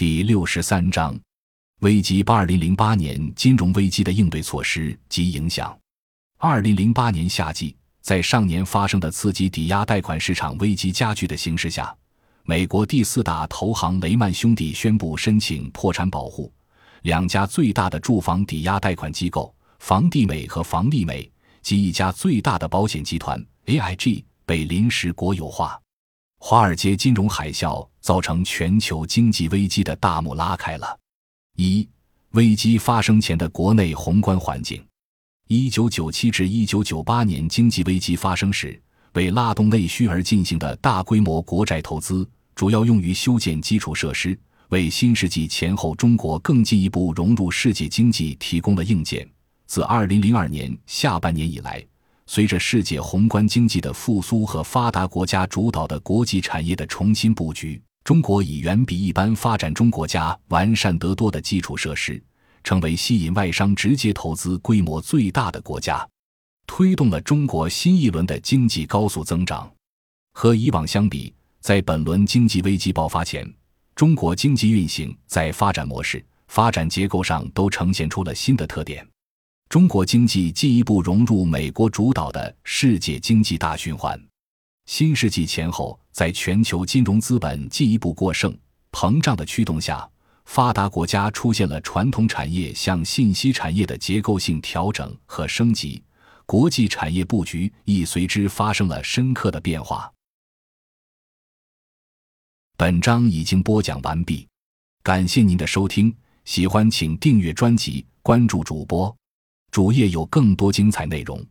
第六十三章：危机八二零零八年金融危机的应对措施及影响。二零零八年夏季，在上年发生的刺激抵押贷款市场危机加剧的形势下，美国第四大投行雷曼兄弟宣布申请破产保护，两家最大的住房抵押贷款机构房地美和房利美及一家最大的保险集团 AIG 被临时国有化。华尔街金融海啸造成全球经济危机的大幕拉开了。一、危机发生前的国内宏观环境。一九九七至一九九八年经济危机发生时，为拉动内需而进行的大规模国债投资，主要用于修建基础设施，为新世纪前后中国更进一步融入世界经济提供了硬件。自二零零二年下半年以来。随着世界宏观经济的复苏和发达国家主导的国际产业的重新布局，中国以远比一般发展中国家完善得多的基础设施，成为吸引外商直接投资规模最大的国家，推动了中国新一轮的经济高速增长。和以往相比，在本轮经济危机爆发前，中国经济运行在发展模式、发展结构上都呈现出了新的特点。中国经济进一步融入美国主导的世界经济大循环。新世纪前后，在全球金融资本进一步过剩、膨胀的驱动下，发达国家出现了传统产业向信息产业的结构性调整和升级，国际产业布局亦随之发生了深刻的变化。本章已经播讲完毕，感谢您的收听，喜欢请订阅专辑，关注主播。主页有更多精彩内容。